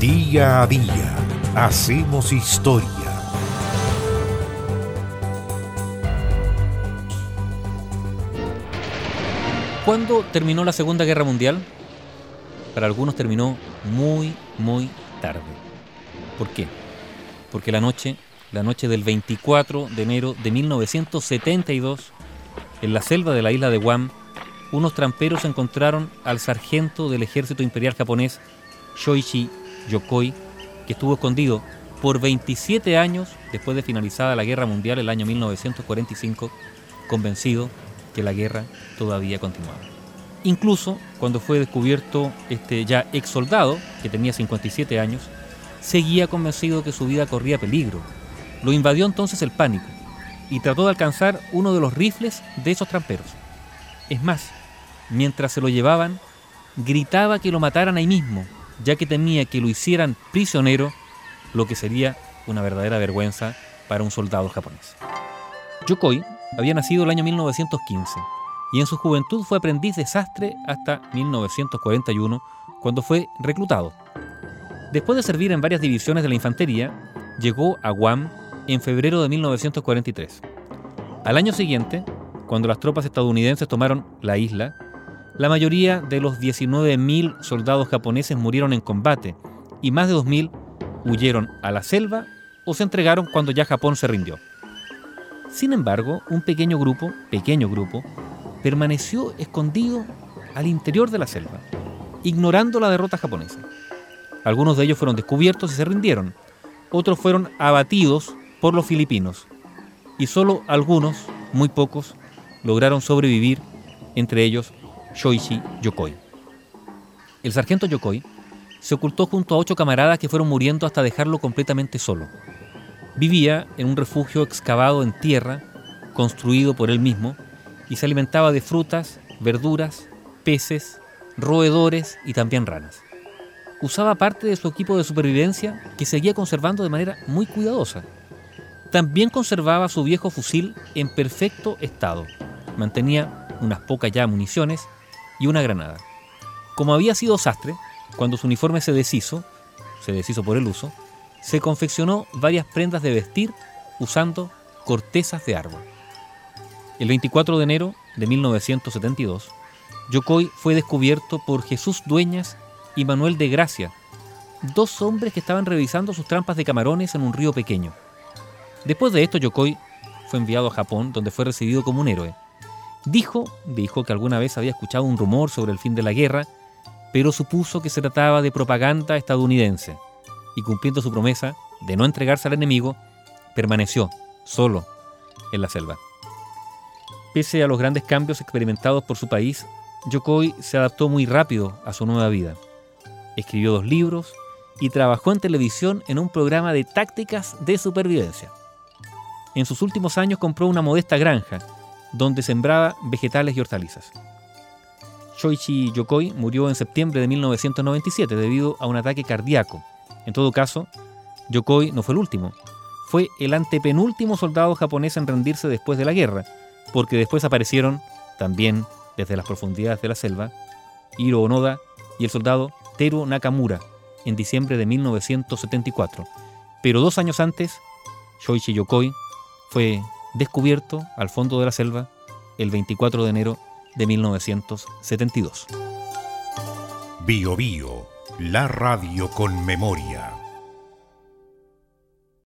Día a día hacemos historia. ¿Cuándo terminó la Segunda Guerra Mundial? Para algunos terminó muy, muy tarde. ¿Por qué? Porque la noche, la noche del 24 de enero de 1972, en la selva de la isla de Guam, unos tramperos encontraron al sargento del ejército imperial japonés Shoichi Yokoi, que estuvo escondido por 27 años después de finalizada la Guerra Mundial el año 1945, convencido que la guerra todavía continuaba. Incluso cuando fue descubierto este ya ex soldado, que tenía 57 años, seguía convencido que su vida corría peligro. Lo invadió entonces el pánico y trató de alcanzar uno de los rifles de esos tramperos. Es más, mientras se lo llevaban, gritaba que lo mataran ahí mismo, ya que temía que lo hicieran prisionero, lo que sería una verdadera vergüenza para un soldado japonés. Yokoi había nacido el año 1915 y en su juventud fue aprendiz de sastre hasta 1941, cuando fue reclutado. Después de servir en varias divisiones de la infantería, llegó a Guam en febrero de 1943. Al año siguiente, cuando las tropas estadounidenses tomaron la isla, la mayoría de los 19.000 soldados japoneses murieron en combate y más de 2.000 huyeron a la selva o se entregaron cuando ya Japón se rindió. Sin embargo, un pequeño grupo, pequeño grupo, permaneció escondido al interior de la selva, ignorando la derrota japonesa. Algunos de ellos fueron descubiertos y se rindieron, otros fueron abatidos por los filipinos, y solo algunos, muy pocos, lograron sobrevivir, entre ellos Shoichi Yokoi. El sargento Yokoi se ocultó junto a ocho camaradas que fueron muriendo hasta dejarlo completamente solo. Vivía en un refugio excavado en tierra, construido por él mismo, y se alimentaba de frutas, verduras, peces, roedores y también ranas. Usaba parte de su equipo de supervivencia que seguía conservando de manera muy cuidadosa. También conservaba su viejo fusil en perfecto estado. Mantenía unas pocas ya municiones y una granada. Como había sido sastre, cuando su uniforme se deshizo, se deshizo por el uso, se confeccionó varias prendas de vestir usando cortezas de árbol. El 24 de enero de 1972, Yokoi fue descubierto por Jesús Dueñas y Manuel de Gracia, dos hombres que estaban revisando sus trampas de camarones en un río pequeño. Después de esto, Yokoi fue enviado a Japón, donde fue recibido como un héroe. Dijo, dijo que alguna vez había escuchado un rumor sobre el fin de la guerra, pero supuso que se trataba de propaganda estadounidense, y cumpliendo su promesa de no entregarse al enemigo, permaneció solo en la selva. Pese a los grandes cambios experimentados por su país, Yokoi se adaptó muy rápido a su nueva vida. Escribió dos libros y trabajó en televisión en un programa de tácticas de supervivencia. En sus últimos años compró una modesta granja donde sembraba vegetales y hortalizas. Shoichi Yokoi murió en septiembre de 1997 debido a un ataque cardíaco. En todo caso, Yokoi no fue el último. Fue el antepenúltimo soldado japonés en rendirse después de la guerra, porque después aparecieron, también desde las profundidades de la selva, Hiro Onoda y el soldado Teru Nakamura en diciembre de 1974. Pero dos años antes, Shoichi Yokoi fue descubierto al fondo de la selva el 24 de enero de 1972. Bio Bio, la radio con memoria.